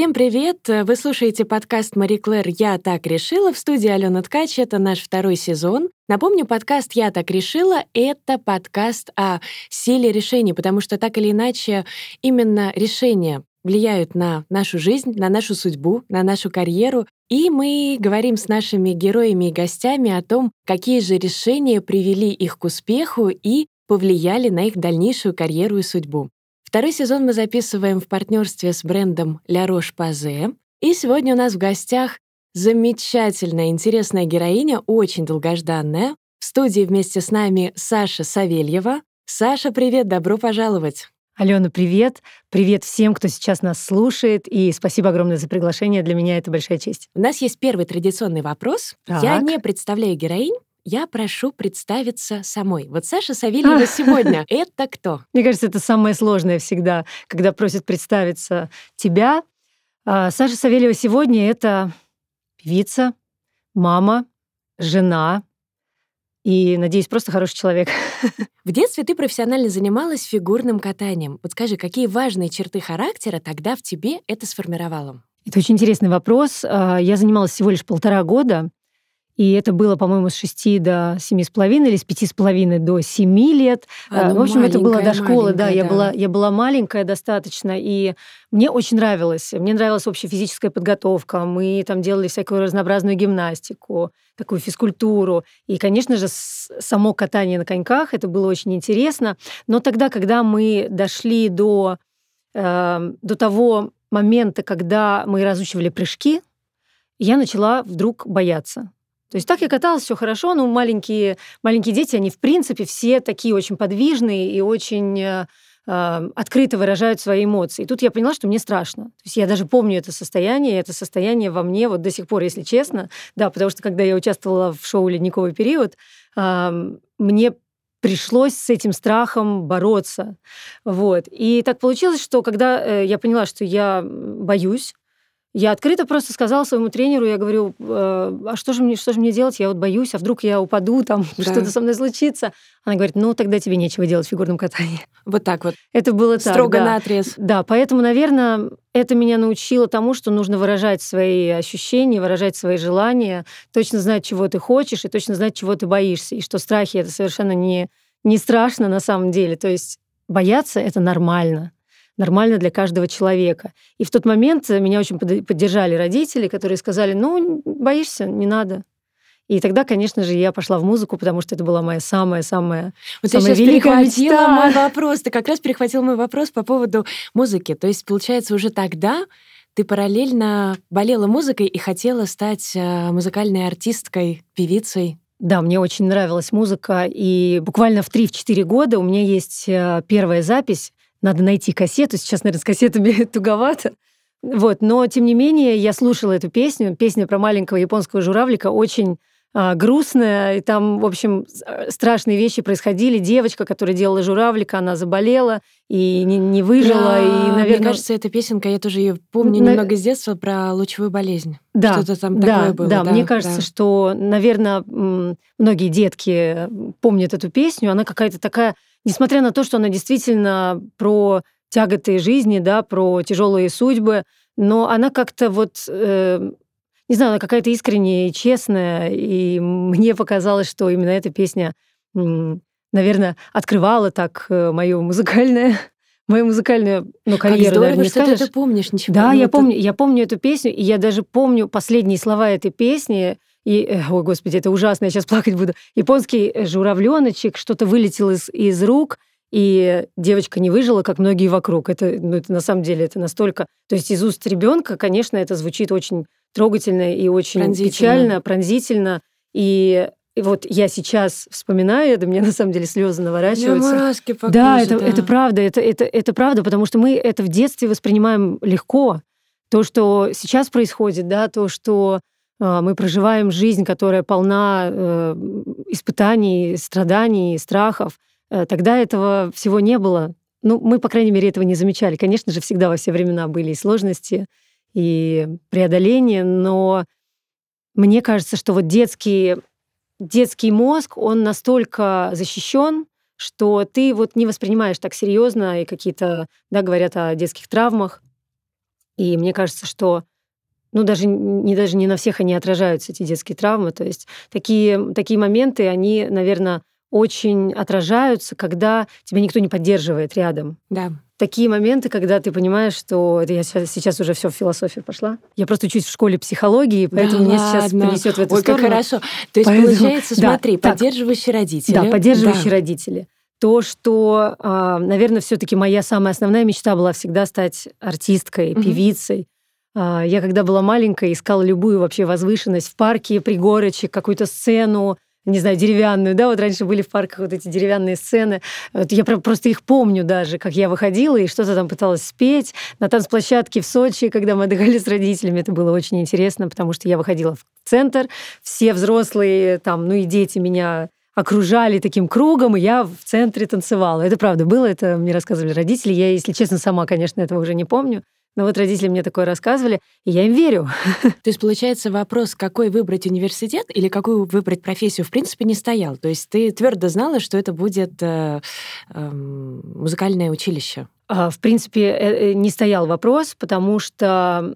Всем привет! Вы слушаете подкаст «Мари Клэр. Я так решила» в студии Алена Ткач. Это наш второй сезон. Напомню, подкаст «Я так решила» — это подкаст о силе решений, потому что так или иначе именно решения влияют на нашу жизнь, на нашу судьбу, на нашу карьеру. И мы говорим с нашими героями и гостями о том, какие же решения привели их к успеху и повлияли на их дальнейшую карьеру и судьбу. Второй сезон мы записываем в партнерстве с брендом La Roche-Posay. И сегодня у нас в гостях замечательная, интересная героиня, очень долгожданная. В студии вместе с нами Саша Савельева. Саша, привет, добро пожаловать. Алена, привет. Привет всем, кто сейчас нас слушает. И спасибо огромное за приглашение. Для меня это большая честь. У нас есть первый традиционный вопрос. Так. Я не представляю героинь, я прошу представиться самой. Вот Саша Савельева сегодня — это кто? Мне кажется, это самое сложное всегда, когда просят представиться тебя. А, Саша Савельева сегодня — это певица, мама, жена и, надеюсь, просто хороший человек. В детстве ты профессионально занималась фигурным катанием. Вот скажи, какие важные черты характера тогда в тебе это сформировало? Это очень интересный вопрос. А, я занималась всего лишь полтора года. И это было, по-моему, с 6 до семи с половиной или с пяти с половиной до 7 лет. А, ну, в общем, это было до школы, да, Я, да. была, я была маленькая достаточно, и мне очень нравилось. Мне нравилась общая физическая подготовка. Мы там делали всякую разнообразную гимнастику, такую физкультуру. И, конечно же, само катание на коньках, это было очень интересно. Но тогда, когда мы дошли до, э, до того момента, когда мы разучивали прыжки, я начала вдруг бояться. То есть так я каталась, все хорошо, но маленькие, маленькие дети, они в принципе все такие очень подвижные и очень э, э, открыто выражают свои эмоции. И тут я поняла, что мне страшно. То есть я даже помню это состояние, это состояние во мне вот до сих пор, если честно. Да, потому что когда я участвовала в шоу «Ледниковый период», мне пришлось с этим страхом бороться. Вот. И так получилось, что когда э, я поняла, что я боюсь, я открыто просто сказала своему тренеру, я говорю, э, а что же мне, что же мне делать? Я вот боюсь, а вдруг я упаду, там да. что-то со мной случится. Она говорит, ну тогда тебе нечего делать в фигурном катании. Вот так вот. Это было так, Строго да. на отрез. Да, поэтому, наверное, это меня научило тому, что нужно выражать свои ощущения, выражать свои желания, точно знать, чего ты хочешь, и точно знать, чего ты боишься, и что страхи — это совершенно не, не страшно на самом деле. То есть бояться — это нормально нормально для каждого человека. И в тот момент меня очень поддержали родители, которые сказали, ну, боишься, не надо. И тогда, конечно же, я пошла в музыку, потому что это была моя самая-самая вот самая великая перехватила мечта. мой вопрос. Ты как раз перехватил мой вопрос по поводу музыки. То есть, получается, уже тогда ты параллельно болела музыкой и хотела стать э, музыкальной артисткой, певицей. Да, мне очень нравилась музыка, и буквально в 3-4 года у меня есть э, первая запись надо найти кассету. Сейчас, наверное, с кассетами туговато. Вот, но тем не менее я слушала эту песню. Песня про маленького японского журавлика очень а, грустная, и там, в общем, э, страшные вещи происходили. Девочка, которая делала журавлика, она заболела и не, не выжила. Да, и, наверное... Мне кажется, эта песенка, я тоже ее помню На- немного с детства, про лучевую болезнь. Да, Что-то там да, такое было. да, да, мне кажется, да. что, наверное, многие детки помнят эту песню. Она какая-то такая, несмотря на то, что она действительно про тяготы жизни, да, про тяжелые судьбы, но она как-то вот, э, не знаю, она какая-то искренняя и честная, и мне показалось, что именно эта песня, наверное, открывала так э, мою музыкальную, мою музыкальную, ну, Как карьеру, здорово, наверное, не что ты скажешь. это помнишь, ничего. Да, ну, я это- помню, я помню эту песню, и я даже помню последние слова этой песни. И, э, ой, господи, это ужасно, я сейчас плакать буду. Японский журавленочек, что-то вылетело из, из рук, и девочка не выжила, как многие вокруг. Это, ну, это на самом деле это настолько... То есть из уст ребенка, конечно, это звучит очень трогательно и очень Пронзительно. печально, пронзительно. И, и вот я сейчас вспоминаю это, мне на самом деле слезы наворачиваются. мурашки по Да, это, это правда, это, это, это правда, потому что мы это в детстве воспринимаем легко. То, что сейчас происходит, да, то, что э, мы проживаем жизнь, которая полна э, испытаний, страданий, страхов, э, тогда этого всего не было. Ну, мы, по крайней мере, этого не замечали. Конечно же, всегда во все времена были и сложности, и преодоления, но мне кажется, что вот детский, детский мозг, он настолько защищен, что ты вот не воспринимаешь так серьезно и какие-то, да, говорят о детских травмах. И мне кажется, что ну, даже не, даже не на всех они отражаются, эти детские травмы. То есть такие, такие моменты, они, наверное, очень отражаются, когда тебя никто не поддерживает рядом. Да. Такие моменты, когда ты понимаешь, что это я сейчас, сейчас уже все в философию пошла. Я просто учусь в школе психологии, поэтому да меня ладно. сейчас принесет в эту Ой, сторону. как хорошо. То есть, поэтому, получается, смотри, да, поддерживающие так, родители. Да, поддерживающие да. родители. То, что, а, наверное, все-таки моя самая основная мечта была всегда стать артисткой, певицей. Угу. Я когда была маленькая, искала любую вообще возвышенность в парке, пригорочек, какую-то сцену, не знаю, деревянную, да, вот раньше были в парках вот эти деревянные сцены. Вот я просто их помню даже, как я выходила и что-то там пыталась спеть на танцплощадке в Сочи, когда мы отдыхали с родителями. Это было очень интересно, потому что я выходила в центр, все взрослые там, ну и дети меня окружали таким кругом, и я в центре танцевала. Это правда было, это мне рассказывали родители. Я, если честно, сама, конечно, этого уже не помню. Но вот родители мне такое рассказывали, и я им верю. То есть, получается, вопрос, какой выбрать университет или какую выбрать профессию, в принципе, не стоял. То есть ты твердо знала, что это будет э, э, музыкальное училище. А, в принципе, э, э, не стоял вопрос, потому что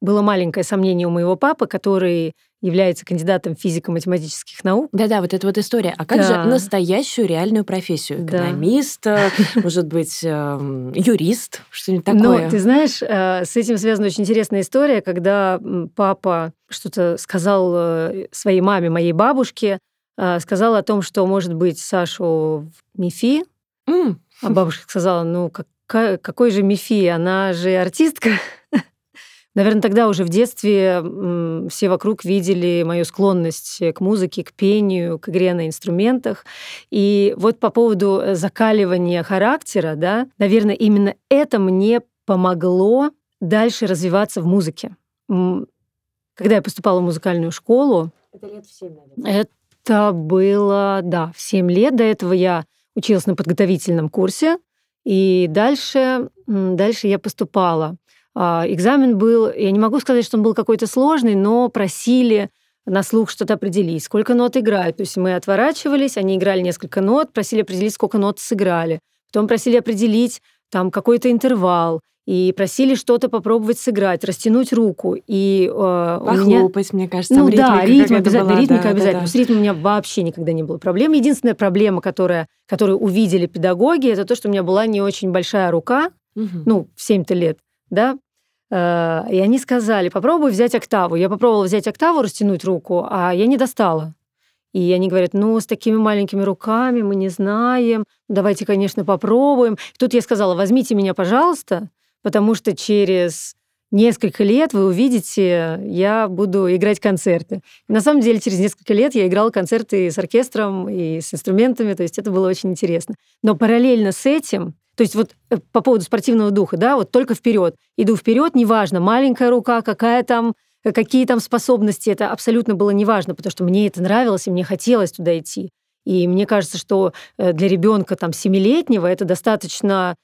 было маленькое сомнение у моего папы, который является кандидатом физико-математических наук. Да-да, вот эта вот история. А как да. же настоящую реальную профессию? Экономист, да. может быть, эм, юрист, что-нибудь ну, такое? Ну, ты знаешь, э, с этим связана очень интересная история, когда папа что-то сказал э, своей маме, моей бабушке, э, сказал о том, что, может быть, Сашу в МИФИ, mm. а бабушка сказала, ну, как, какой же МИФИ? Она же артистка. Наверное, тогда уже в детстве все вокруг видели мою склонность к музыке, к пению, к игре на инструментах. И вот по поводу э, закаливания характера, да, наверное, именно это мне помогло дальше развиваться в музыке. Когда я поступала в музыкальную школу... Это лет в 7, наверное. Это было, да, в 7 лет. До этого я училась на подготовительном курсе. И дальше, дальше я поступала экзамен был, я не могу сказать, что он был какой-то сложный, но просили на слух что-то определить, сколько нот играют. То есть мы отворачивались, они играли несколько нот, просили определить, сколько нот сыграли. Потом просили определить там какой-то интервал, и просили что-то попробовать сыграть, растянуть руку. И, э, Похлопать, меня... мне кажется, ну, ритмика. Да, ритм обязательно, была, ритмика да, обязательно. Да, да. С ритмом у меня вообще никогда не было проблем. Единственная проблема, которая, которую увидели педагоги, это то, что у меня была не очень большая рука, угу. ну, в 7-то лет, да, и они сказали, попробуй взять октаву. Я попробовала взять октаву, растянуть руку, а я не достала. И они говорят, ну, с такими маленькими руками мы не знаем, давайте, конечно, попробуем. Тут я сказала, возьмите меня, пожалуйста, потому что через несколько лет вы увидите, я буду играть концерты. И на самом деле, через несколько лет я играла концерты с оркестром и с инструментами, то есть это было очень интересно. Но параллельно с этим то есть вот э, по поводу спортивного духа, да, вот только вперед. Иду вперед, неважно, маленькая рука, какая там, э, какие там способности, это абсолютно было неважно, потому что мне это нравилось, и мне хотелось туда идти. И мне кажется, что э, для ребенка там семилетнего это достаточно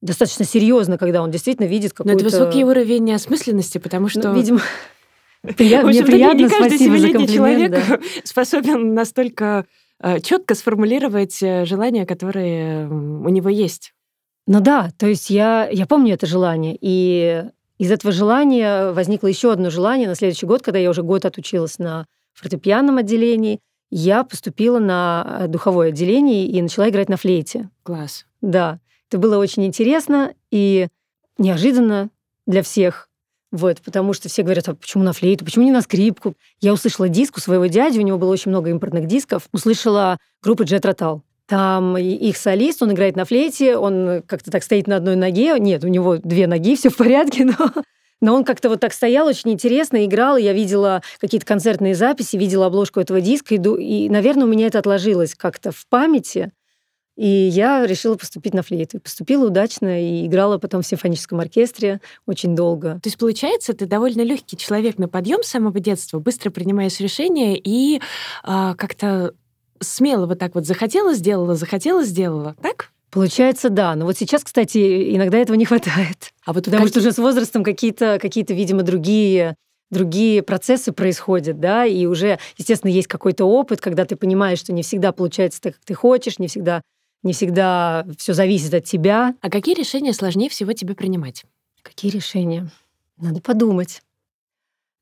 достаточно серьезно, когда он действительно видит какой-то... Но это высокий уровень осмысленности, потому ну, что... Ну, видимо, Приятно, мне приятно, не каждый семилетний человек да. способен настолько четко сформулировать э, желания, которые у него есть. Ну да, то есть я, я помню это желание, и из этого желания возникло еще одно желание на следующий год, когда я уже год отучилась на фортепианном отделении, я поступила на э, духовое отделение и начала играть на флейте. Класс. Да, это было очень интересно и неожиданно для всех. Вот, потому что все говорят, а почему на флейту, почему не на скрипку? Я услышала диск у своего дяди, у него было очень много импортных дисков, услышала группу Джет Ротал. Там их солист, он играет на флейте, он как-то так стоит на одной ноге. Нет, у него две ноги, все в порядке, но но он как-то вот так стоял, очень интересно играл. Я видела какие-то концертные записи, видела обложку этого диска. И, наверное, у меня это отложилось как-то в памяти. И я решила поступить на флейту. Поступила удачно и играла потом в симфоническом оркестре очень долго. То есть, получается, ты довольно легкий человек на подъем с самого детства, быстро принимаешь решения и а, как-то смело вот так вот захотела, сделала, захотела, сделала, так? Получается, да. Но вот сейчас, кстати, иногда этого не хватает. А вот потому как... что уже с возрастом какие-то, какие-то, видимо, другие другие процессы происходят, да, и уже, естественно, есть какой-то опыт, когда ты понимаешь, что не всегда получается так, как ты хочешь, не всегда не всегда все зависит от тебя. А какие решения сложнее всего тебе принимать? Какие решения? Надо подумать.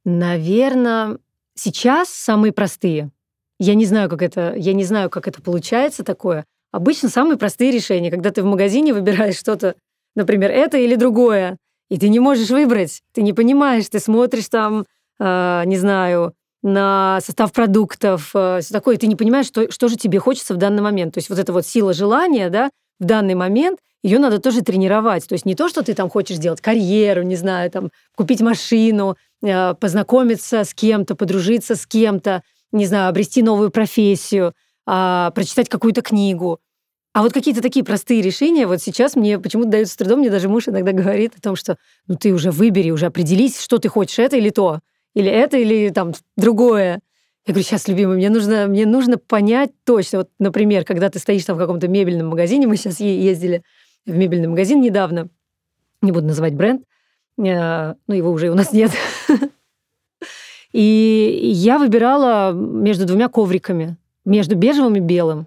Наверное, сейчас самые простые. Я не знаю, как это, я не знаю, как это получается такое. Обычно самые простые решения, когда ты в магазине выбираешь что-то, например, это или другое, и ты не можешь выбрать, ты не понимаешь, ты смотришь там, э, не знаю, на состав продуктов, э, все такое, и ты не понимаешь, что, что же тебе хочется в данный момент. То есть вот эта вот сила желания, да, в данный момент, ее надо тоже тренировать. То есть не то, что ты там хочешь сделать карьеру, не знаю, там, купить машину, э, познакомиться с кем-то, подружиться с кем-то, не знаю, обрести новую профессию, а, прочитать какую-то книгу. А вот какие-то такие простые решения, вот сейчас мне почему-то даются с трудом, мне даже муж иногда говорит о том, что ну ты уже выбери, уже определись, что ты хочешь, это или то, или это, или там другое. Я говорю, сейчас, любимый, мне нужно, мне нужно понять точно. Вот, например, когда ты стоишь там в каком-то мебельном магазине, мы сейчас ездили в мебельный магазин недавно, не буду называть бренд, э, ну, его уже у нас нет. И я выбирала между двумя ковриками, между бежевым и белым.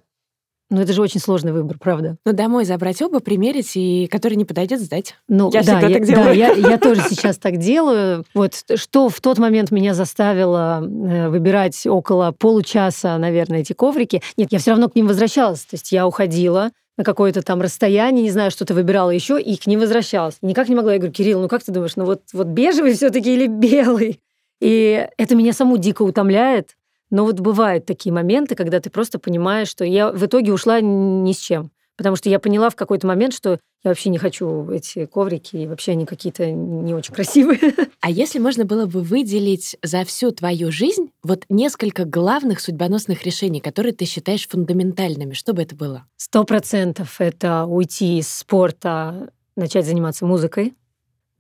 Ну, это же очень сложный выбор, правда. Ну, домой забрать оба, примерить, и который не подойдет, сдать. Ну, я да, я, так делаю. Да, я, я тоже сейчас так делаю. Вот что в тот момент меня заставило э, выбирать около получаса, наверное, эти коврики. Нет, я все равно к ним возвращалась. То есть я уходила, на какое-то там расстояние, не знаю, что-то выбирала еще, и к ним возвращалась. Никак не могла. Я говорю, Кирилл, ну как ты думаешь, ну вот, вот бежевый все-таки или белый? И это меня саму дико утомляет. Но вот бывают такие моменты, когда ты просто понимаешь, что я в итоге ушла ни с чем. Потому что я поняла в какой-то момент, что я вообще не хочу эти коврики, и вообще они какие-то не очень красивые. А если можно было бы выделить за всю твою жизнь вот несколько главных судьбоносных решений, которые ты считаешь фундаментальными, что бы это было? Сто процентов это уйти из спорта, начать заниматься музыкой.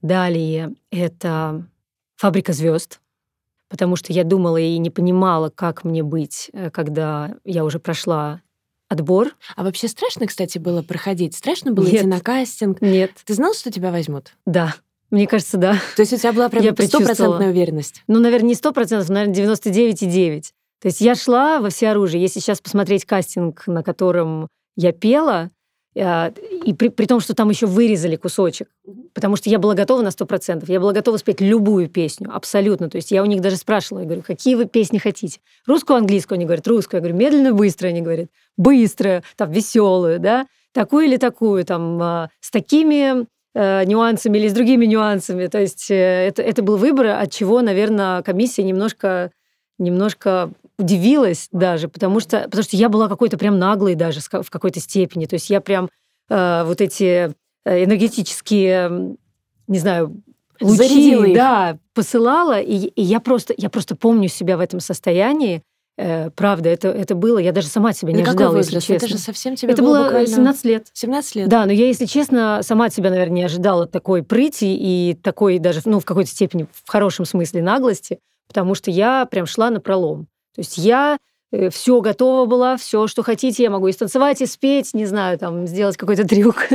Далее это фабрика звезд, потому что я думала и не понимала, как мне быть, э, когда я уже прошла отбор. А вообще страшно, кстати, было проходить? Страшно было Нет. идти на кастинг? Нет. Ты знал, что тебя возьмут? Да. Мне кажется, да. То есть у тебя была прям стопроцентная уверенность? Ну, наверное, не сто процентов, наверное, 99,9. То есть я шла во всеоружие. Если сейчас посмотреть кастинг, на котором я пела, и при, при том, что там еще вырезали кусочек, потому что я была готова на сто процентов, я была готова спеть любую песню, абсолютно. То есть я у них даже спрашивала, я говорю, какие вы песни хотите? Русскую, английскую? Они говорят, русскую. Я говорю, медленно, быстро? Они говорят, быструю, там, веселую, да? Такую или такую, там, а, с такими э, нюансами или с другими нюансами. То есть э, это, это был выбор, от чего, наверное, комиссия немножко немножко удивилась даже, потому что, потому что я была какой-то прям наглой даже в какой-то степени. То есть я прям э, вот эти э, энергетические, не знаю, лучи, Зарядила да, посылала, и, и я просто, я просто помню себя в этом состоянии. Э, правда, это, это было, я даже сама от себя не и ожидала, если честно. Это же совсем тебе Это было, было буквально... 17 лет. 17 лет. Да, но я, если честно, сама от себя, наверное, не ожидала такой прыти и такой даже, ну, в какой-то степени, в хорошем смысле наглости потому что я прям шла на пролом. То есть я э, все готова была, все, что хотите, я могу и станцевать, и спеть, не знаю, там, сделать какой-то трюк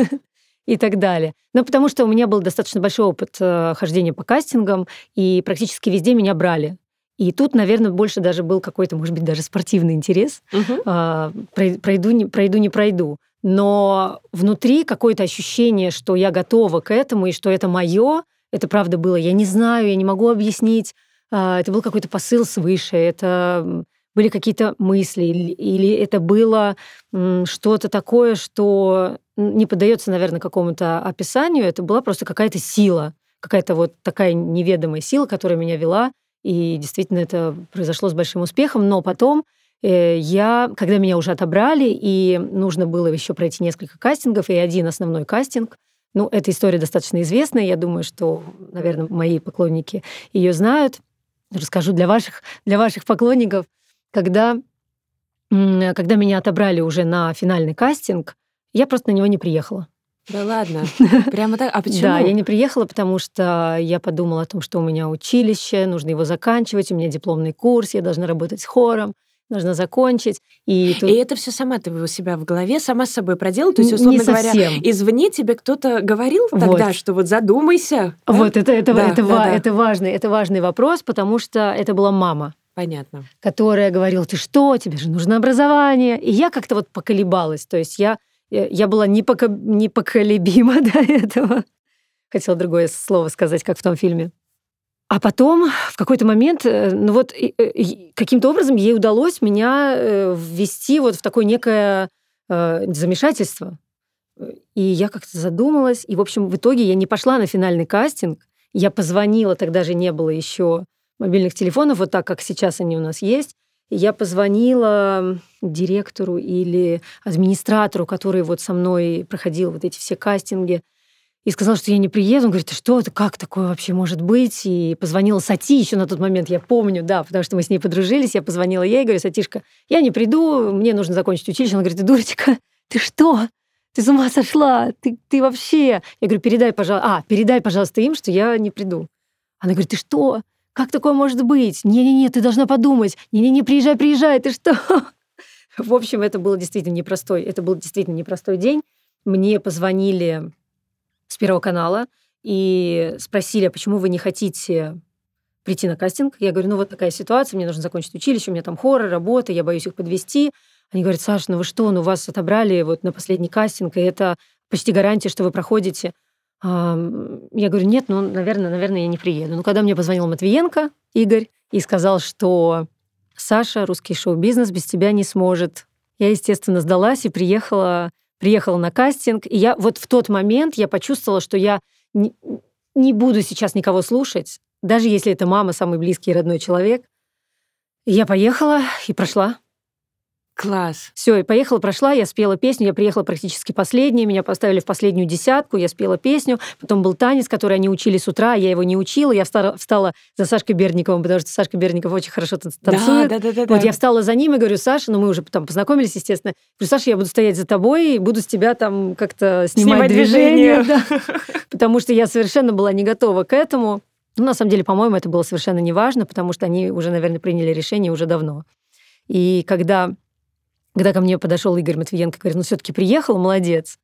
и так далее. Но потому что у меня был достаточно большой опыт э, хождения по кастингам, и практически везде меня брали. И тут, наверное, больше даже был какой-то, может быть, даже спортивный интерес. Угу. А, пройду, не, пройду, не пройду. Но внутри какое-то ощущение, что я готова к этому, и что это мое, это правда было. Я не знаю, я не могу объяснить. А, это был какой-то посыл свыше, это были какие-то мысли, или это было что-то такое, что не поддается, наверное, какому-то описанию, это была просто какая-то сила, какая-то вот такая неведомая сила, которая меня вела, и действительно это произошло с большим успехом, но потом э, я, когда меня уже отобрали, и нужно было еще пройти несколько кастингов, и один основной кастинг, ну, эта история достаточно известная, я думаю, что, наверное, мои поклонники ее знают расскажу для ваших, для ваших поклонников, когда, когда меня отобрали уже на финальный кастинг, я просто на него не приехала. Да ладно? Прямо так? А почему? Да, я не приехала, потому что я подумала о том, что у меня училище, нужно его заканчивать, у меня дипломный курс, я должна работать с хором нужно закончить. И, тут... и это все сама ты у себя в голове, сама с собой проделала? То есть, условно не говоря, извне тебе кто-то говорил тогда, вот. что вот задумайся? Да? Вот, это, это, да, это, да, ва- да. это, важный, это важный вопрос, потому что это была мама. Понятно. Которая говорила, ты что, тебе же нужно образование. И я как-то вот поколебалась. То есть я, я была непоко- непоколебима до этого. Хотела другое слово сказать, как в том фильме. А потом в какой-то момент, э, ну вот каким-то образом ей удалось меня э, ввести вот в такое некое э, замешательство. И я как-то задумалась, и, в общем, в итоге я не пошла на финальный кастинг. Я позвонила, тогда же не было еще мобильных телефонов, вот так, как сейчас они у нас есть. Я позвонила директору или администратору, который вот со мной проходил вот эти все кастинги, и сказала, что я не приеду. Он говорит, что, это как такое вообще может быть? И позвонила Сати еще на тот момент, я помню, да, потому что мы с ней подружились. Я позвонила ей, говорю, Сатишка, я не приду, мне нужно закончить училище. Она говорит, ты дурочка, ты что? Ты с ума сошла? Ты, ты вообще? Я говорю, передай, пожалуйста, а, передай, пожалуйста, им, что я не приду. Она говорит, ты что? Как такое может быть? Не-не-не, ты должна подумать. Не-не-не, приезжай, приезжай, ты что? В общем, это был действительно непростой, это был действительно непростой день. Мне позвонили с Первого канала и спросили, а почему вы не хотите прийти на кастинг? Я говорю, ну вот такая ситуация, мне нужно закончить училище, у меня там хоррор, работа, я боюсь их подвести. Они говорят, Саша, ну вы что, ну вас отобрали вот на последний кастинг, и это почти гарантия, что вы проходите. Я говорю, нет, ну, наверное, наверное, я не приеду. Ну, когда мне позвонил Матвиенко, Игорь, и сказал, что Саша, русский шоу-бизнес без тебя не сможет. Я, естественно, сдалась и приехала приехала на кастинг, и я вот в тот момент я почувствовала, что я не, не буду сейчас никого слушать, даже если это мама, самый близкий и родной человек. я поехала и прошла. Класс. Все, и поехала, прошла, я спела песню, я приехала практически последняя, меня поставили в последнюю десятку, я спела песню, потом был танец, который они учили с утра, я его не учила, я встала, встала за Сашкой Берниковым, потому что Сашка Берников очень хорошо танцует. Да, да, да, да, вот я встала за ним и говорю, Саша, ну мы уже там познакомились, естественно, говорю, Саша, я буду стоять за тобой и буду с тебя там как-то снимать, снимать движение. Да. Потому что я совершенно была не готова к этому. Ну, на самом деле, по-моему, это было совершенно неважно, потому что они уже, наверное, приняли решение уже давно. И когда когда ко мне подошел Игорь Матвиенко, говорит, ну все-таки приехал, молодец.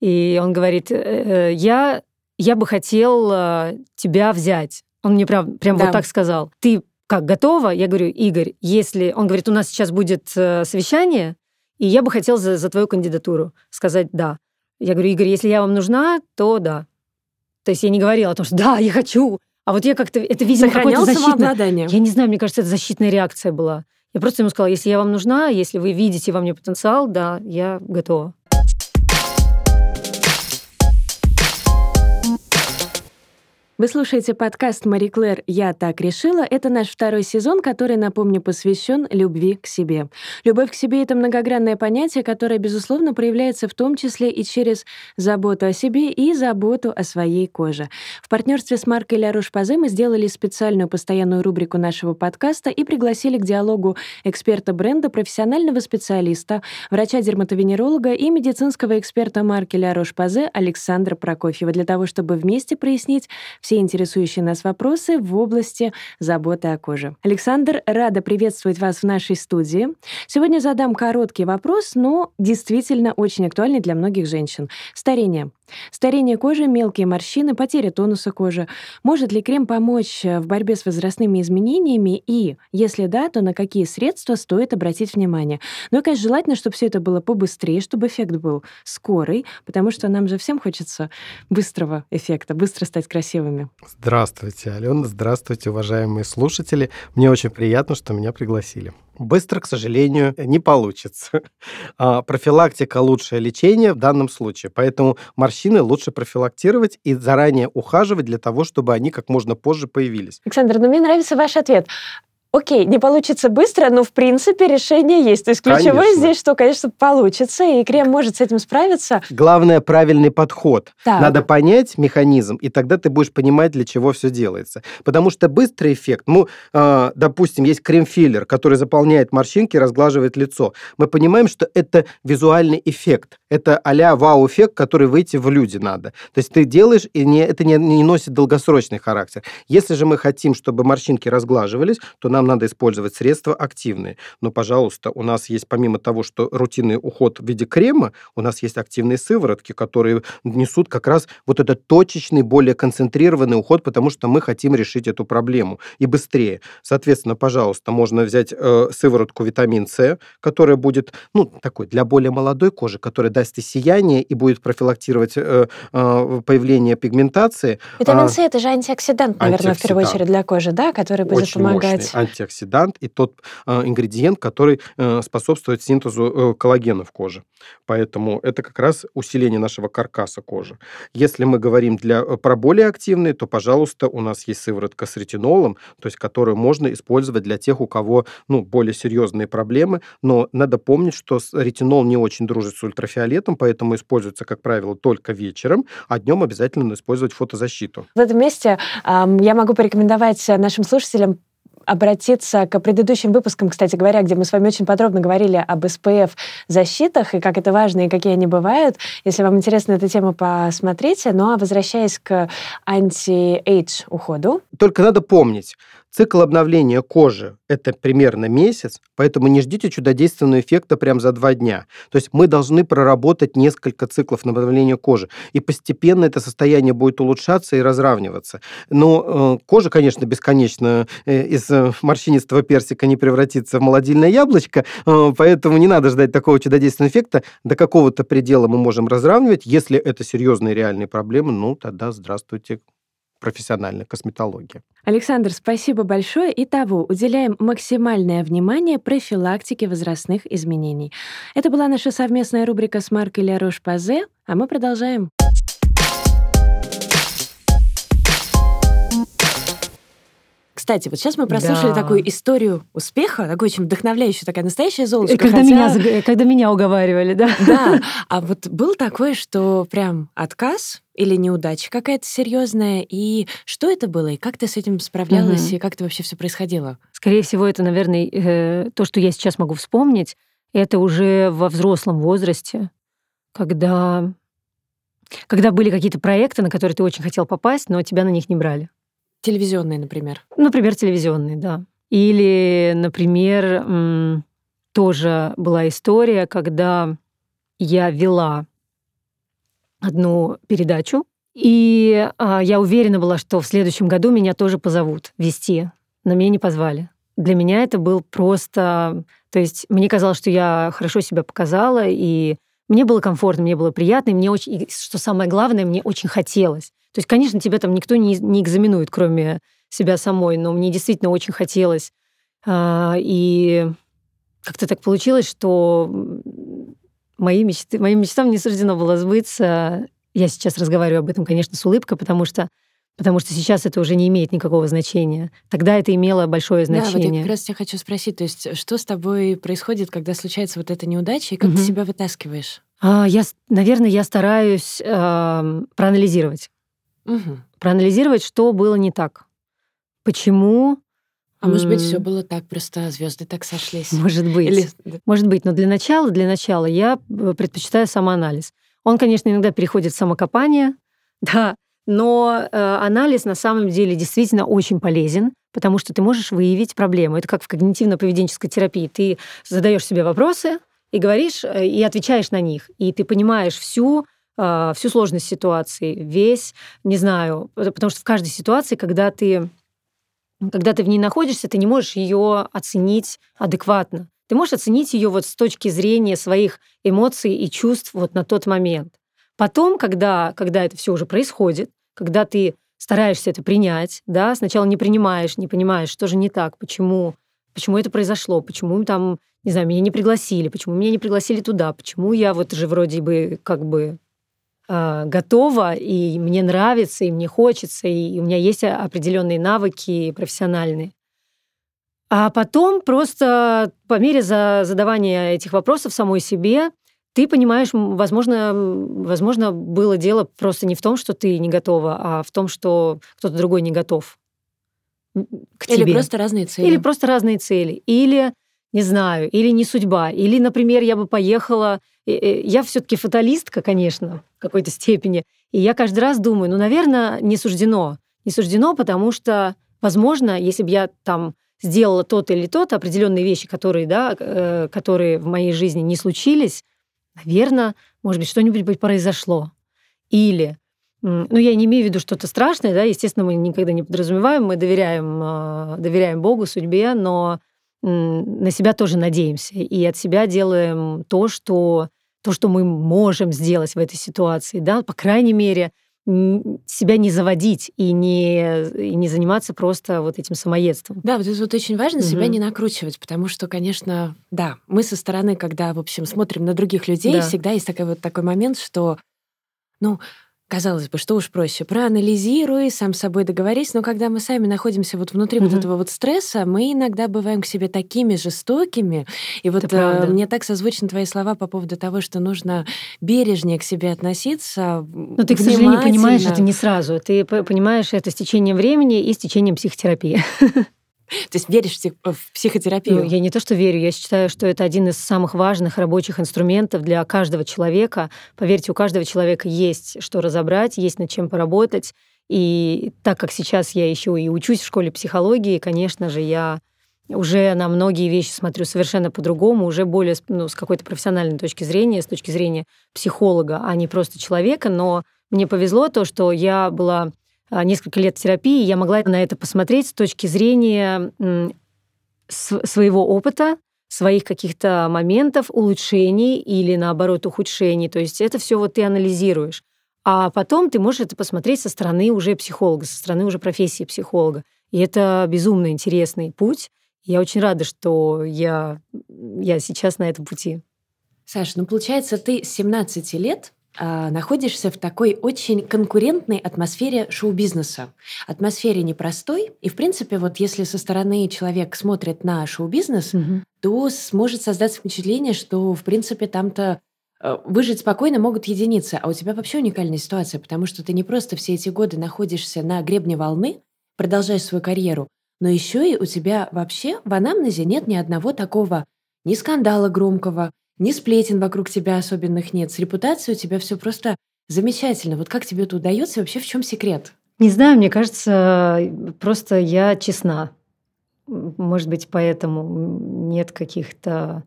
И он говорит, «Э, э, я, я бы хотел э, тебя взять. Он мне прям, прям да. вот так сказал. Ты как, готова? Я говорю, Игорь, если... Он говорит, у нас сейчас будет совещание, и я бы хотел за, за твою кандидатуру сказать «да». Я говорю, Игорь, если я вам нужна, то да. То есть я не говорила о том, что «да, я хочу», а вот я как-то... Это, видимо, какое-то защитное... Я не знаю, мне кажется, это защитная реакция была. Я просто ему сказала, если я вам нужна, если вы видите во мне потенциал, да, я готова. Вы слушаете подкаст «Мари Клэр. Я так решила». Это наш второй сезон, который, напомню, посвящен любви к себе. Любовь к себе — это многогранное понятие, которое, безусловно, проявляется в том числе и через заботу о себе и заботу о своей коже. В партнерстве с маркой «Ля Рош-Пазе» мы сделали специальную постоянную рубрику нашего подкаста и пригласили к диалогу эксперта бренда, профессионального специалиста, врача-дерматовенеролога и медицинского эксперта марки «Ля Рош-Пазе» Александра Прокофьева для того, чтобы вместе прояснить все все интересующие нас вопросы в области заботы о коже. Александр, рада приветствовать вас в нашей студии. Сегодня задам короткий вопрос, но действительно очень актуальный для многих женщин. Старение. Старение кожи, мелкие морщины, потеря тонуса кожи. Может ли крем помочь э, в борьбе с возрастными изменениями? И, если да, то на какие средства стоит обратить внимание? Ну и, конечно, желательно, чтобы все это было побыстрее, чтобы эффект был скорый, потому что нам же всем хочется быстрого эффекта, быстро стать красивыми. Здравствуйте, Алена, здравствуйте, уважаемые слушатели. Мне очень приятно, что меня пригласили. Быстро, к сожалению, не получится. А профилактика – лучшее лечение в данном случае. Поэтому морщины лучше профилактировать и заранее ухаживать для того, чтобы они как можно позже появились. Александр, ну мне нравится ваш ответ окей, не получится быстро, но в принципе решение есть. То есть ключевое конечно. здесь, что, конечно, получится, и крем может с этим справиться. Главное правильный подход. Так. Надо понять механизм, и тогда ты будешь понимать, для чего все делается. Потому что быстрый эффект, ну, э, допустим, есть крем-филлер, который заполняет морщинки, разглаживает лицо. Мы понимаем, что это визуальный эффект. Это а-ля вау-эффект, который выйти в люди надо. То есть ты делаешь, и не, это не, не носит долгосрочный характер. Если же мы хотим, чтобы морщинки разглаживались, то нам нам надо использовать средства активные. Но, пожалуйста, у нас есть помимо того, что рутинный уход в виде крема, у нас есть активные сыворотки, которые несут как раз вот этот точечный, более концентрированный уход, потому что мы хотим решить эту проблему и быстрее. Соответственно, пожалуйста, можно взять э, сыворотку витамин С, которая будет, ну, такой для более молодой кожи, которая даст и сияние, и будет профилактировать э, э, появление пигментации. Витамин а С – это же антиоксидант, наверное, антиоксидант. в первую очередь для кожи, да, который будет Очень помогать. Мощный антиоксидант и тот э, ингредиент, который э, способствует синтезу э, коллагена в коже. Поэтому это как раз усиление нашего каркаса кожи. Если мы говорим для, э, про более активные, то, пожалуйста, у нас есть сыворотка с ретинолом, то есть которую можно использовать для тех, у кого ну, более серьезные проблемы. Но надо помнить, что ретинол не очень дружит с ультрафиолетом, поэтому используется, как правило, только вечером, а днем обязательно использовать фотозащиту. В этом месте э, я могу порекомендовать нашим слушателям обратиться к предыдущим выпускам, кстати говоря, где мы с вами очень подробно говорили об SPF-защитах и как это важно, и какие они бывают. Если вам интересна эта тема, посмотрите. Ну а возвращаясь к anti-age уходу. Только надо помнить, Цикл обновления кожи – это примерно месяц, поэтому не ждите чудодейственного эффекта прямо за два дня. То есть мы должны проработать несколько циклов обновления кожи, и постепенно это состояние будет улучшаться и разравниваться. Но э, кожа, конечно, бесконечно э, из э, морщинистого персика не превратится в молодильное яблочко, э, поэтому не надо ждать такого чудодейственного эффекта. До какого-то предела мы можем разравнивать. Если это серьезные реальные проблемы, ну тогда здравствуйте, профессиональной косметологии. Александр, спасибо большое. Итого, уделяем максимальное внимание профилактике возрастных изменений. Это была наша совместная рубрика с маркой Ля Рош-Пазе, а мы продолжаем. Кстати, вот сейчас мы прослушали да. такую историю успеха, такую очень вдохновляющую, такая настоящая золушка. Когда, хотя... меня, когда меня уговаривали, да. Да, а вот был такое, что прям отказ или неудача какая-то серьезная, и что это было, и как ты с этим справлялась, угу. и как это вообще все происходило? Скорее всего, это, наверное, э, то, что я сейчас могу вспомнить, это уже во взрослом возрасте, когда, когда были какие-то проекты, на которые ты очень хотел попасть, но тебя на них не брали. Телевизионные, например. Например, телевизионные, да. Или, например, тоже была история, когда я вела одну передачу, и а, я уверена была, что в следующем году меня тоже позовут вести, но меня не позвали. Для меня это был просто... То есть мне казалось, что я хорошо себя показала, и мне было комфортно, мне было приятно, и мне очень... И, что самое главное, мне очень хотелось. То есть, конечно, тебя там никто не, не экзаменует, кроме себя самой, но мне действительно очень хотелось. А, и как-то так получилось, что мои мечты, моим мечтам не суждено было сбыться. Я сейчас разговариваю об этом, конечно, с улыбкой, потому что Потому что сейчас это уже не имеет никакого значения. Тогда это имело большое значение. Да, вот я как раз тебя хочу спросить, то есть что с тобой происходит, когда случается вот эта неудача, и как угу. ты себя вытаскиваешь? А, я, наверное, я стараюсь э, проанализировать. Угу. Проанализировать, что было не так. Почему а может быть, все было так, просто звезды так сошлись. Может быть. Или... Может быть, но для начала, для начала я э, предпочитаю самоанализ. Он, конечно, иногда переходит в самокопание, да, но э, анализ на самом деле действительно очень полезен, потому что ты можешь выявить проблему. Это как в когнитивно-поведенческой терапии. Ты задаешь себе вопросы и говоришь, э, и отвечаешь на них, и ты понимаешь всю а, всю сложность ситуации, весь, не знаю, потому что в каждой ситуации, когда ты, когда ты в ней находишься, ты не можешь ее оценить адекватно. Ты можешь оценить ее вот с точки зрения своих эмоций и чувств вот на тот момент. Потом, когда, когда это все уже происходит, когда ты стараешься это принять, да, сначала не принимаешь, не понимаешь, что же не так, почему, почему это произошло, почему там, не знаю, меня не пригласили, почему меня не пригласили туда, почему я вот же вроде бы как бы готова, и мне нравится, и мне хочется, и у меня есть определенные навыки профессиональные. А потом просто по мере задавания этих вопросов самой себе, ты понимаешь, возможно, возможно, было дело просто не в том, что ты не готова, а в том, что кто-то другой не готов к тебе. Или просто разные цели. Или просто разные цели. Или не знаю, или не судьба, или, например, я бы поехала... Я все таки фаталистка, конечно, в какой-то степени, и я каждый раз думаю, ну, наверное, не суждено. Не суждено, потому что, возможно, если бы я там сделала тот или тот, определенные вещи, которые, да, э, которые в моей жизни не случились, наверное, может быть, что-нибудь бы произошло. Или, ну, я не имею в виду что-то страшное, да, естественно, мы никогда не подразумеваем, мы доверяем, э, доверяем Богу, судьбе, но на себя тоже надеемся и от себя делаем то, что, то, что мы можем сделать в этой ситуации, да, по крайней мере, себя не заводить и не, и не заниматься просто вот этим самоедством. Да, вот это вот очень важно, угу. себя не накручивать, потому что, конечно, да, мы со стороны, когда, в общем, смотрим на других людей, да. всегда есть такой вот такой момент, что, ну, Казалось бы, что уж проще, проанализируй, сам с собой договорись, но когда мы сами находимся вот внутри mm-hmm. вот этого вот стресса, мы иногда бываем к себе такими жестокими. И вот э, мне так созвучны твои слова по поводу того, что нужно бережнее к себе относиться. Но ты, к сожалению, понимаешь это не сразу. Ты понимаешь это с течением времени и с течением психотерапии. То есть веришь в психотерапию? Ну, я не то, что верю, я считаю, что это один из самых важных рабочих инструментов для каждого человека. Поверьте, у каждого человека есть что разобрать, есть над чем поработать. И так как сейчас я еще и учусь в школе психологии, конечно же, я уже на многие вещи смотрю совершенно по-другому, уже более ну, с какой-то профессиональной точки зрения, с точки зрения психолога, а не просто человека. Но мне повезло то, что я была несколько лет терапии, я могла на это посмотреть с точки зрения своего опыта, своих каких-то моментов, улучшений или, наоборот, ухудшений. То есть это все вот ты анализируешь. А потом ты можешь это посмотреть со стороны уже психолога, со стороны уже профессии психолога. И это безумно интересный путь. Я очень рада, что я, я сейчас на этом пути. Саша, ну получается, ты с 17 лет а, находишься в такой очень конкурентной атмосфере шоу-бизнеса. Атмосфере непростой. И, в принципе, вот если со стороны человек смотрит на шоу-бизнес, угу. то сможет создать впечатление, что, в принципе, там-то э, выжить спокойно могут единицы. А у тебя вообще уникальная ситуация, потому что ты не просто все эти годы находишься на гребне волны, продолжаешь свою карьеру, но еще и у тебя вообще в анамнезе нет ни одного такого ни скандала громкого, ни сплетен вокруг тебя особенных нет. С репутацией у тебя все просто замечательно. Вот как тебе это удается? Вообще в чем секрет? Не знаю, мне кажется, просто я честна. Может быть, поэтому нет каких-то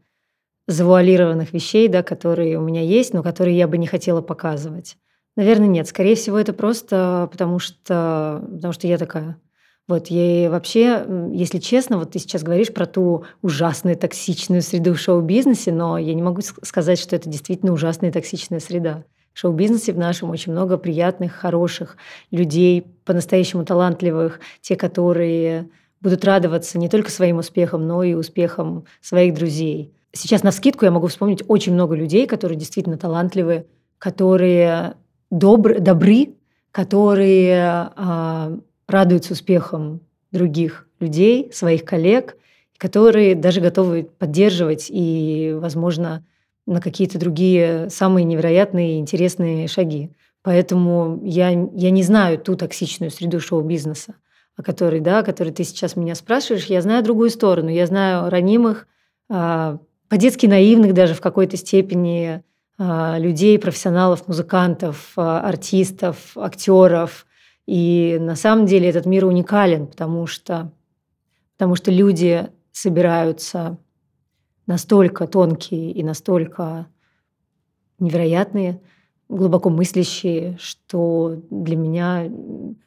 завуалированных вещей, да, которые у меня есть, но которые я бы не хотела показывать. Наверное, нет. Скорее всего, это просто потому что, потому что я такая. Вот, и вообще, если честно, вот ты сейчас говоришь про ту ужасную токсичную среду в шоу-бизнесе, но я не могу сказать, что это действительно ужасная токсичная среда. В шоу-бизнесе в нашем очень много приятных, хороших людей, по-настоящему талантливых, те, которые будут радоваться не только своим успехам, но и успехам своих друзей. Сейчас на скидку я могу вспомнить очень много людей, которые действительно талантливые, которые добр, добры, которые а, радуются успехам других людей, своих коллег, которые даже готовы поддерживать и, возможно, на какие-то другие самые невероятные и интересные шаги. Поэтому я, я не знаю ту токсичную среду шоу-бизнеса, о которой, да, о которой ты сейчас меня спрашиваешь. Я знаю другую сторону. Я знаю ранимых, а, по-детски наивных даже в какой-то степени а, людей, профессионалов, музыкантов, а, артистов, актеров, и на самом деле этот мир уникален, потому что, потому что люди собираются настолько тонкие и настолько невероятные, глубоко мыслящие, что для меня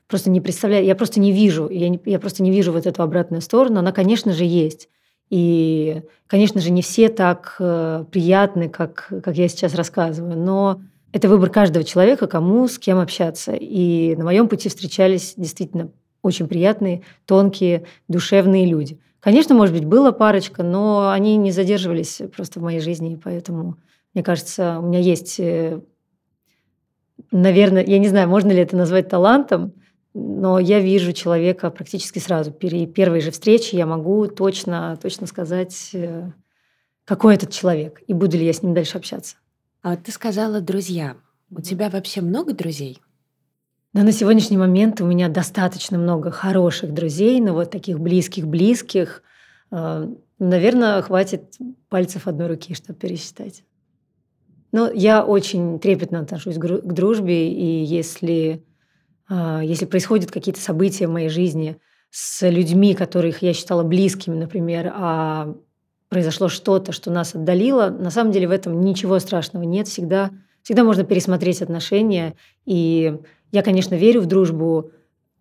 просто не представляю, я просто не вижу, я, не, я просто не вижу вот эту обратную сторону. Она, конечно же, есть. И, конечно же, не все так э, приятны, как, как я сейчас рассказываю, но это выбор каждого человека, кому с кем общаться. И на моем пути встречались действительно очень приятные, тонкие, душевные люди. Конечно, может быть, была парочка, но они не задерживались просто в моей жизни, и поэтому, мне кажется, у меня есть, э, наверное, я не знаю, можно ли это назвать талантом, но я вижу человека практически сразу. При первой же встрече я могу точно, точно сказать, э, какой этот человек, и буду ли я с ним дальше общаться. А вот ты сказала друзья. У тебя вообще много друзей? Да, на сегодняшний момент у меня достаточно много хороших друзей, но вот таких близких-близких, э, наверное, хватит пальцев одной руки, чтобы пересчитать. Но я очень трепетно отношусь к дружбе, и если, э, если происходят какие-то события в моей жизни, с людьми, которых я считала близкими, например, а произошло что-то, что нас отдалило, на самом деле в этом ничего страшного нет. Всегда, всегда можно пересмотреть отношения. И я, конечно, верю в дружбу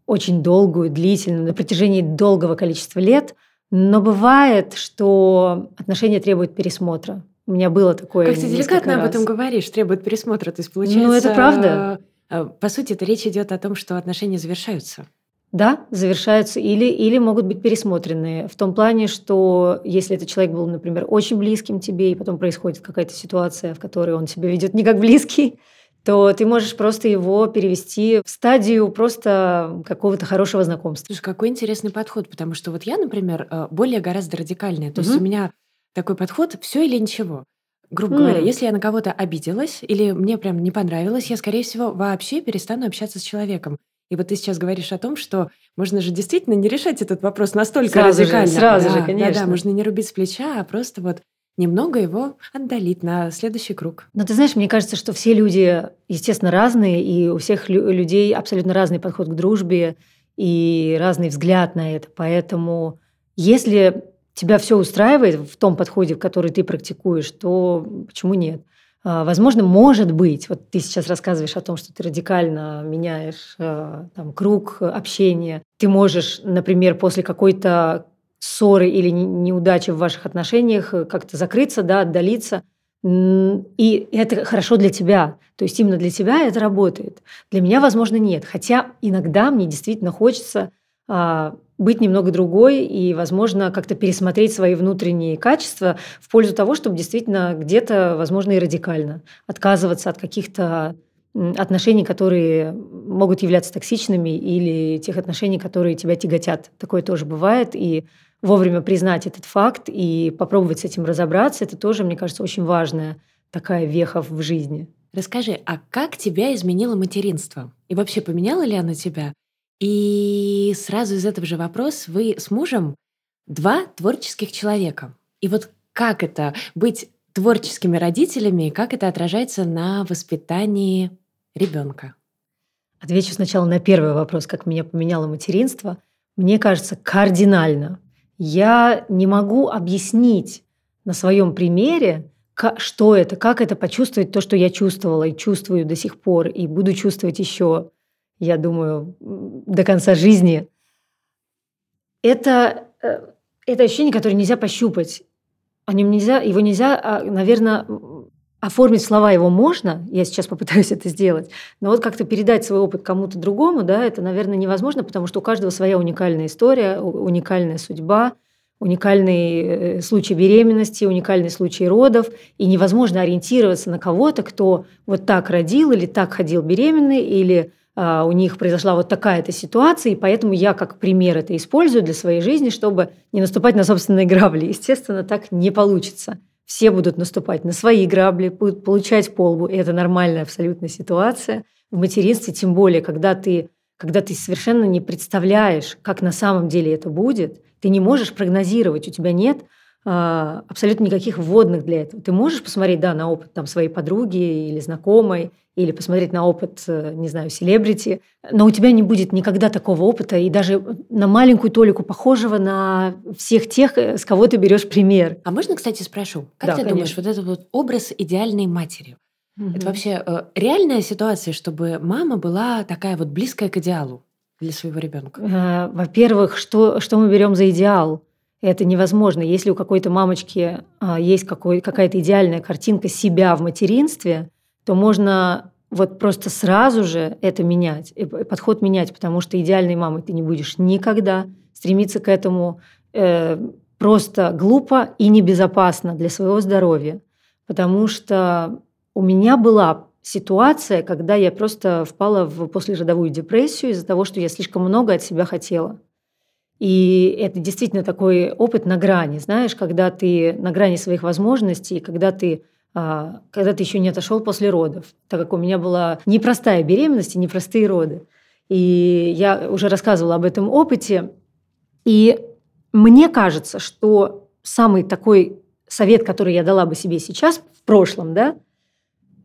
очень долгую, длительную, на протяжении долгого количества лет, но бывает, что отношения требуют пересмотра. У меня было такое. Как ты деликатно раз. об этом говоришь, требует пересмотра. То есть, получается, ну, это правда. Э, по сути, это речь идет о том, что отношения завершаются. Да, завершаются или, или могут быть пересмотрены. В том плане, что если этот человек был, например, очень близким тебе, и потом происходит какая-то ситуация, в которой он себя ведет не как близкий, то ты можешь просто его перевести в стадию просто какого-то хорошего знакомства. Слушай, какой интересный подход, потому что вот я, например, э, более гораздо радикальная. То mm-hmm. есть у меня такой подход все или ничего. Грубо mm. говоря, если я на кого-то обиделась или мне прям не понравилось, я, скорее всего, вообще перестану общаться с человеком. И вот ты сейчас говоришь о том, что можно же действительно не решать этот вопрос настолько сразу радикально. Же, сразу да, же, конечно. Да, да, можно не рубить с плеча, а просто вот немного его отдалить на следующий круг. Но ты знаешь, мне кажется, что все люди, естественно, разные, и у всех людей абсолютно разный подход к дружбе и разный взгляд на это. Поэтому если тебя все устраивает в том подходе, который ты практикуешь, то почему нет? А, возможно, может быть, вот ты сейчас рассказываешь о том, что ты радикально меняешь а, там, круг общения. Ты можешь, например, после какой-то ссоры или неудачи в ваших отношениях как-то закрыться, да, отдалиться. И это хорошо для тебя. То есть именно для тебя это работает. Для меня, возможно, нет. Хотя иногда мне действительно хочется а, быть немного другой и, возможно, как-то пересмотреть свои внутренние качества в пользу того, чтобы действительно где-то, возможно, и радикально отказываться от каких-то отношений, которые могут являться токсичными, или тех отношений, которые тебя тяготят. Такое тоже бывает. И вовремя признать этот факт и попробовать с этим разобраться, это тоже, мне кажется, очень важная такая веха в жизни. Расскажи, а как тебя изменило материнство? И вообще поменяло ли оно тебя? И сразу из этого же вопрос, вы с мужем два творческих человека. И вот как это быть творческими родителями, как это отражается на воспитании ребенка? Отвечу сначала на первый вопрос, как меня поменяло материнство. Мне кажется, кардинально. Я не могу объяснить на своем примере, что это, как это почувствовать то, что я чувствовала и чувствую до сих пор, и буду чувствовать еще я думаю, до конца жизни. Это, э, это ощущение, которое нельзя пощупать. О нем нельзя, его нельзя, а, наверное, оформить слова его можно, я сейчас попытаюсь это сделать, но вот как-то передать свой опыт кому-то другому, да, это, наверное, невозможно, потому что у каждого своя уникальная история, уникальная судьба, уникальный э, случай беременности, уникальный случай родов, и невозможно ориентироваться на кого-то, кто вот так родил или так ходил беременный, или у них произошла вот такая-то ситуация, и поэтому я как пример это использую для своей жизни, чтобы не наступать на собственные грабли. Естественно, так не получится. Все будут наступать на свои грабли, будут получать полбу, и это нормальная абсолютно ситуация. В материнстве, тем более, когда ты, когда ты совершенно не представляешь, как на самом деле это будет, ты не можешь прогнозировать, у тебя нет а, абсолютно никаких вводных для этого. Ты можешь посмотреть, да, на опыт там, своей подруги или знакомой, или посмотреть на опыт, э, не знаю, селебрити, но у тебя не будет никогда такого опыта, и даже на маленькую толику похожего на всех тех, э, с кого ты берешь пример. А можно, кстати, спрошу, как да, ты конечно. думаешь, вот этот вот образ идеальной матери, угу. это вообще э, реальная ситуация, чтобы мама была такая вот близкая к идеалу для своего ребенка? Э, во-первых, что, что мы берем за идеал? Это невозможно. Если у какой-то мамочки а, есть какой, какая-то идеальная картинка себя в материнстве, то можно вот просто сразу же это менять, подход менять, потому что идеальной мамой ты не будешь никогда. Стремиться к этому э, просто глупо и небезопасно для своего здоровья, потому что у меня была ситуация, когда я просто впала в послеродовую депрессию из-за того, что я слишком много от себя хотела. И это действительно такой опыт на грани, знаешь, когда ты на грани своих возможностей, когда ты а, когда ты еще не отошел после родов, так как у меня была непростая беременность и непростые роды. И я уже рассказывала об этом опыте. И мне кажется, что самый такой совет, который я дала бы себе сейчас, в прошлом, да,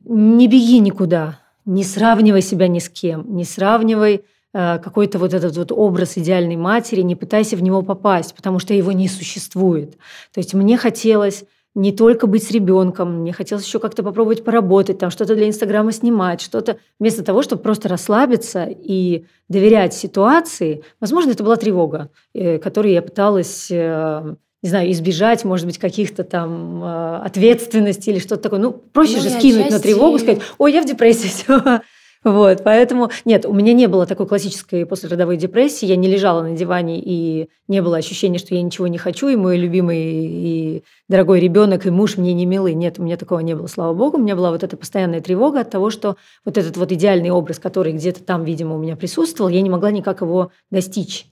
не беги никуда, не сравнивай себя ни с кем, не сравнивай какой-то вот этот вот образ идеальной матери, не пытайся в него попасть, потому что его не существует. То есть мне хотелось не только быть с ребенком, мне хотелось еще как-то попробовать поработать, там что-то для Инстаграма снимать, что-то вместо того, чтобы просто расслабиться и доверять ситуации. Возможно, это была тревога, э, которую я пыталась э, не знаю, избежать, может быть, каких-то там э, ответственности или что-то такое. Ну, проще ну, же скинуть отчасти... на тревогу, сказать, ой, я в депрессии, все, вот, поэтому, нет, у меня не было такой классической послеродовой депрессии, я не лежала на диване и не было ощущения, что я ничего не хочу, и мой любимый и дорогой ребенок и муж мне не милый. Нет, у меня такого не было, слава богу. У меня была вот эта постоянная тревога от того, что вот этот вот идеальный образ, который где-то там, видимо, у меня присутствовал, я не могла никак его достичь.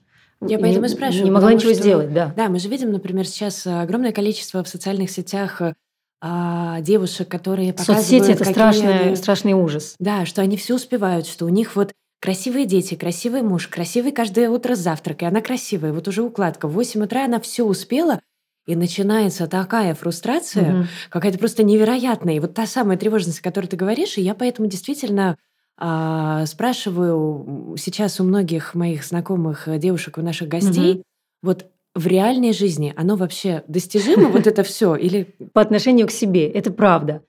Я поэтому и спрашиваю. Не могла ничего что, сделать, да. Да, мы же видим, например, сейчас огромное количество в социальных сетях а, девушек, которые показывают... Соцсети – это страшный, они... страшный ужас. Да, что они все успевают, что у них вот красивые дети, красивый муж, красивый каждое утро завтрак, и она красивая. Вот уже укладка. В 8 утра она все успела, и начинается такая фрустрация, угу. какая-то просто невероятная. И вот та самая тревожность, о которой ты говоришь, и я поэтому действительно а, спрашиваю сейчас у многих моих знакомых девушек, у наших гостей, угу. вот в реальной жизни оно вообще достижимо, вот это все? Или... По отношению к себе, это правда.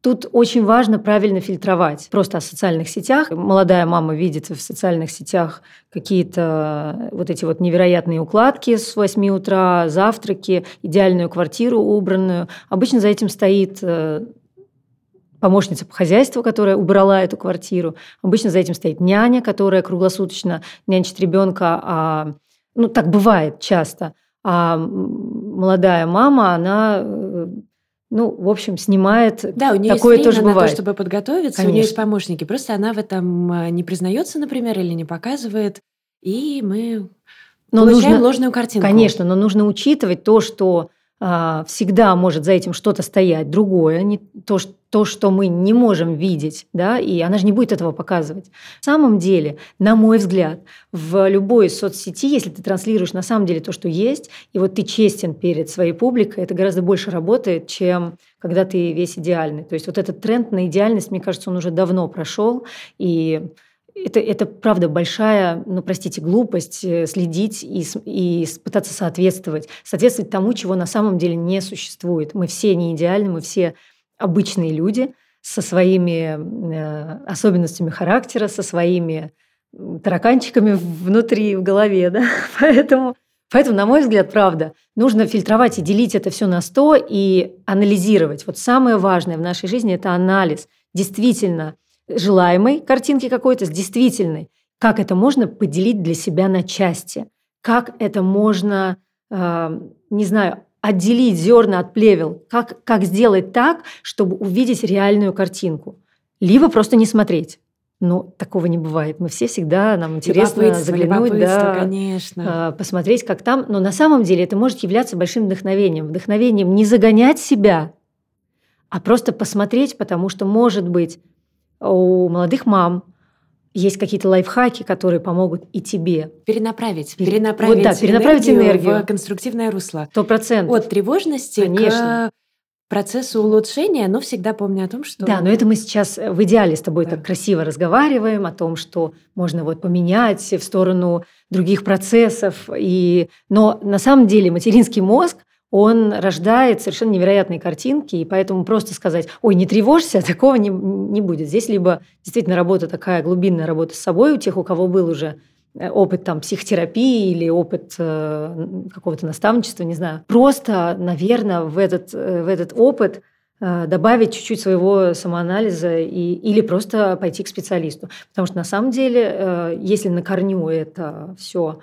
Тут очень важно правильно фильтровать. Просто о социальных сетях. Молодая мама видит в социальных сетях какие-то вот эти вот невероятные укладки с 8 утра, завтраки, идеальную квартиру убранную. Обычно за этим стоит э, помощница по хозяйству, которая убрала эту квартиру. Обычно за этим стоит няня, которая круглосуточно нянчит ребенка, а ну, так бывает часто. А молодая мама, она э, ну, в общем, снимает. Да, у нее Такое есть время тоже бывает. на то, чтобы подготовиться. Конечно. У нее есть помощники. Просто она в этом э, не признается, например, или не показывает. И мы но получаем нужно, ложную картинку. Конечно, но нужно учитывать то, что всегда может за этим что-то стоять другое, не то, то, что мы не можем видеть, да, и она же не будет этого показывать. На самом деле, на мой взгляд, в любой соцсети, если ты транслируешь на самом деле то, что есть, и вот ты честен перед своей публикой, это гораздо больше работает, чем когда ты весь идеальный. То есть вот этот тренд на идеальность, мне кажется, он уже давно прошел, и это, это правда большая, ну, простите, глупость э, следить и, и пытаться соответствовать. Соответствовать тому, чего на самом деле не существует. Мы все не идеальны, мы все обычные люди со своими э, особенностями характера, со своими тараканчиками внутри, в голове. Да? Поэтому, поэтому, на мой взгляд, правда, нужно фильтровать и делить это все на сто и анализировать. Вот самое важное в нашей жизни – это анализ. Действительно – желаемой картинки какой-то с действительной. Как это можно поделить для себя на части? Как это можно, э, не знаю, отделить зерна от плевел? Как, как сделать так, чтобы увидеть реальную картинку? Либо просто не смотреть. Ну, такого не бывает. Мы все всегда, нам интересно заглянуть, да, конечно. А, посмотреть, как там. Но на самом деле это может являться большим вдохновением. Вдохновением не загонять себя, а просто посмотреть, потому что, может быть, у молодых мам есть какие-то лайфхаки, которые помогут и тебе. Перенаправить. Перенаправить, вот, да, перенаправить энергию, энергию в конструктивное русло. Сто процентов. От тревожности Конечно. к процессу улучшения, но всегда помню о том, что... Да, но это мы сейчас в идеале с тобой да. так красиво разговариваем о том, что можно вот поменять в сторону других процессов. И... Но на самом деле материнский мозг, он рождает совершенно невероятные картинки, и поэтому просто сказать, ой, не тревожься, такого не, не будет. Здесь либо действительно работа такая глубинная работа с собой у тех, у кого был уже э, опыт там психотерапии или опыт э, какого-то наставничества, не знаю. Просто, наверное, в этот, э, в этот опыт э, добавить чуть-чуть своего самоанализа и, или просто пойти к специалисту. Потому что на самом деле, э, если на корню это все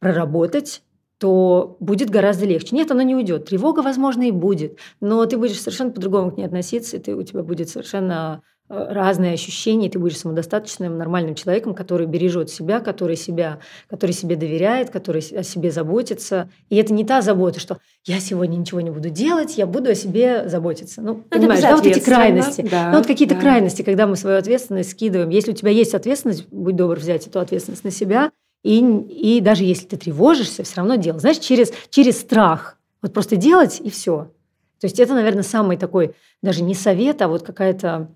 проработать, то будет гораздо легче. Нет, оно не уйдет. Тревога, возможно, и будет, но ты будешь совершенно по-другому к ней относиться, и ты, у тебя будет совершенно э, разные ощущения, и ты будешь самодостаточным, нормальным человеком, который бережет себя, который, себя, который себе доверяет, который о себе заботится. И это не та забота, что я сегодня ничего не буду делать, я буду о себе заботиться. Ну, это понимаешь, да, вот эти крайности. Да, ну, вот какие-то да. крайности, когда мы свою ответственность скидываем. Если у тебя есть ответственность, будь добр взять эту ответственность на себя – и, и даже если ты тревожишься, все равно делать. Знаешь, через, через страх. Вот просто делать и все. То есть это, наверное, самый такой, даже не совет, а вот какая-то,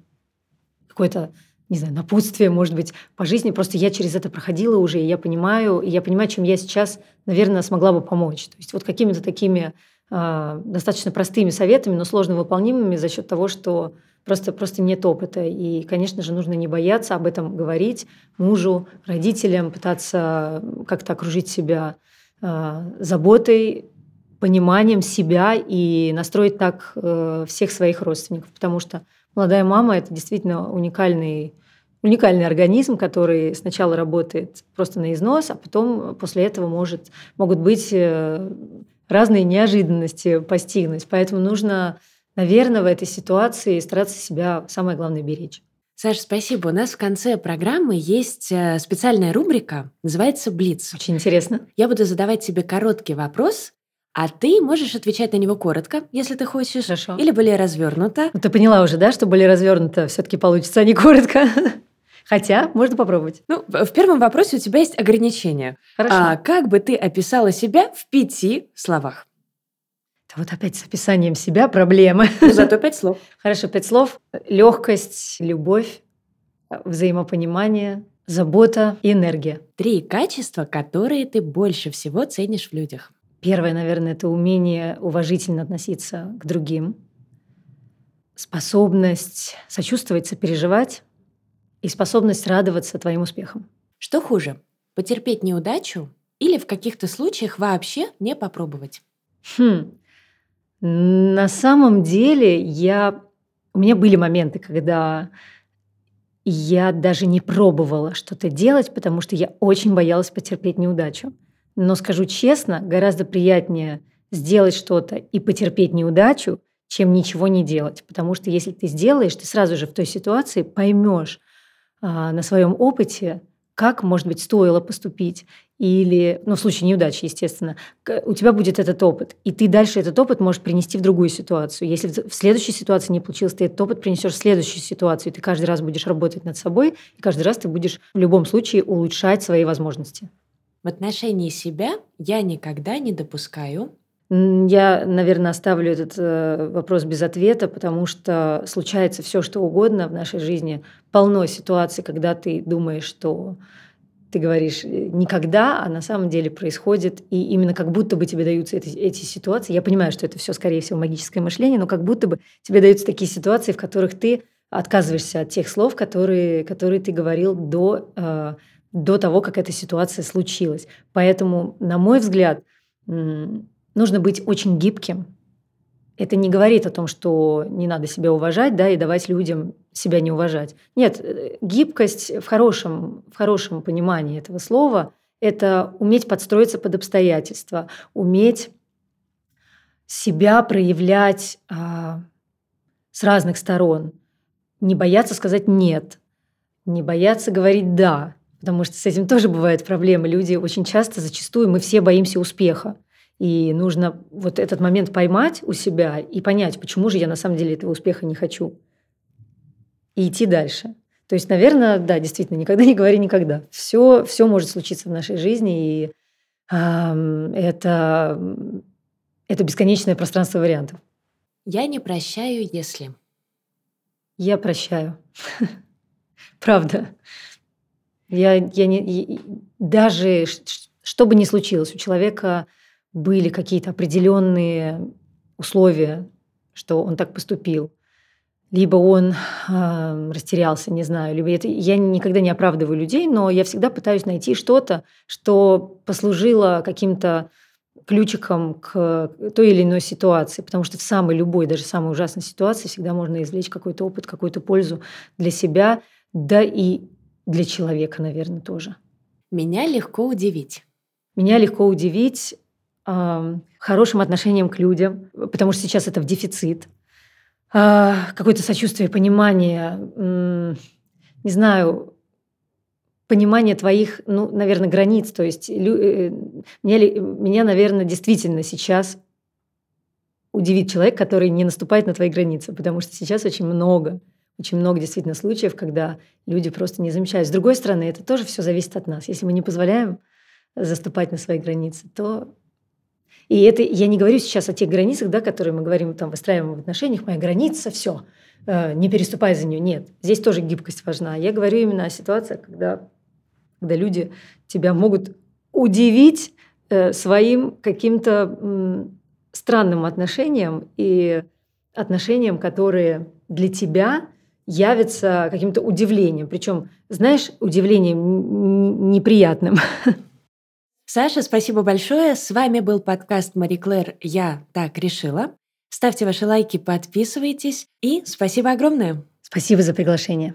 какой-то, не знаю, напутствие, может быть, по жизни. Просто я через это проходила уже, и я понимаю, и я понимаю, чем я сейчас, наверное, смогла бы помочь. То есть вот какими-то такими э, достаточно простыми советами, но сложно выполнимыми за счет того, что просто, просто нет опыта. И, конечно же, нужно не бояться об этом говорить мужу, родителям, пытаться как-то окружить себя э, заботой, пониманием себя и настроить так э, всех своих родственников. Потому что молодая мама – это действительно уникальный уникальный организм, который сначала работает просто на износ, а потом после этого может, могут быть э, разные неожиданности постигнуть. Поэтому нужно, наверное, в этой ситуации стараться себя, самое главное, беречь. Саша, спасибо. У нас в конце программы есть э, специальная рубрика, называется «Блиц». Очень интересно. Я буду задавать тебе короткий вопрос, а ты можешь отвечать на него коротко, если ты хочешь. Хорошо. Или более развернуто. Ну, ты поняла уже, да, что более развернуто все-таки получится, а не коротко? Хотя можно попробовать. Ну, в первом вопросе у тебя есть ограничения. Хорошо. А как бы ты описала себя в пяти словах? Это вот опять с описанием себя проблемы. Ну, зато пять слов. Хорошо, пять слов. Легкость, любовь, взаимопонимание, забота и энергия. Три качества, которые ты больше всего ценишь в людях. Первое, наверное, это умение уважительно относиться к другим, способность сочувствовать, сопереживать, и способность радоваться твоим успехам. Что хуже, потерпеть неудачу или в каких-то случаях вообще не попробовать? Хм. На самом деле я... У меня были моменты, когда я даже не пробовала что-то делать, потому что я очень боялась потерпеть неудачу. Но скажу честно, гораздо приятнее сделать что-то и потерпеть неудачу, чем ничего не делать. Потому что если ты сделаешь, ты сразу же в той ситуации поймешь, а, на своем опыте, как, может быть, стоило поступить, или, ну, в случае неудачи, естественно, у тебя будет этот опыт, и ты дальше этот опыт можешь принести в другую ситуацию. Если в следующей ситуации не получилось, ты этот опыт принесешь в следующую ситуацию, и ты каждый раз будешь работать над собой, и каждый раз ты будешь в любом случае улучшать свои возможности. В отношении себя я никогда не допускаю я, наверное, оставлю этот э, вопрос без ответа, потому что случается все, что угодно в нашей жизни. Полно ситуаций, когда ты думаешь, что ты говоришь э, никогда, а на самом деле происходит, и именно как будто бы тебе даются эти, эти ситуации. Я понимаю, что это все, скорее всего, магическое мышление, но как будто бы тебе даются такие ситуации, в которых ты отказываешься от тех слов, которые, которые ты говорил до, э, до того, как эта ситуация случилась. Поэтому, на мой взгляд, нужно быть очень гибким. Это не говорит о том, что не надо себя уважать, да, и давать людям себя не уважать. Нет, э, гибкость в хорошем, в хорошем понимании этого слова – это уметь подстроиться под обстоятельства, уметь себя проявлять а, с разных сторон, не бояться сказать «нет», не бояться говорить «да», потому что с этим тоже бывают проблемы. Люди очень часто, зачастую, мы все боимся успеха. И нужно вот этот момент поймать у себя и понять, почему же я на самом деле этого успеха не хочу. И идти дальше. То есть, наверное, да, действительно, никогда не говори никогда. Все, все может случиться в нашей жизни, и э, это, это бесконечное пространство вариантов. Я не прощаю, если... Я прощаю. Правда. Я, я не, даже что бы ни случилось, у человека были какие-то определенные условия, что он так поступил. Либо он э, растерялся, не знаю, либо это... Я никогда не оправдываю людей, но я всегда пытаюсь найти что-то, что послужило каким-то ключиком к той или иной ситуации, потому что в самой любой, даже самой ужасной ситуации всегда можно извлечь какой-то опыт, какую-то пользу для себя, да и для человека, наверное, тоже. Меня легко удивить. Меня легко удивить хорошим отношением к людям, потому что сейчас это в дефицит, а, какое-то сочувствие, понимание, не знаю, понимание твоих, ну, наверное, границ. То есть э, меня, меня, наверное, действительно сейчас удивит человек, который не наступает на твои границы, потому что сейчас очень много, очень много действительно случаев, когда люди просто не замечают. С другой стороны, это тоже все зависит от нас. Если мы не позволяем заступать на свои границы, то И это я не говорю сейчас о тех границах, да, которые мы говорим, там, выстраиваем в отношениях, моя граница, все, э, не переступай за нее. Нет, здесь тоже гибкость важна. Я говорю именно о ситуациях, когда, когда люди тебя могут удивить э, своим каким-то странным отношением и отношениям, которые для тебя явятся каким-то удивлением. Причем, знаешь, удивлением неприятным. Саша, спасибо большое. С вами был подкаст Мари Клэр «Я так решила». Ставьте ваши лайки, подписывайтесь. И спасибо огромное. Спасибо за приглашение.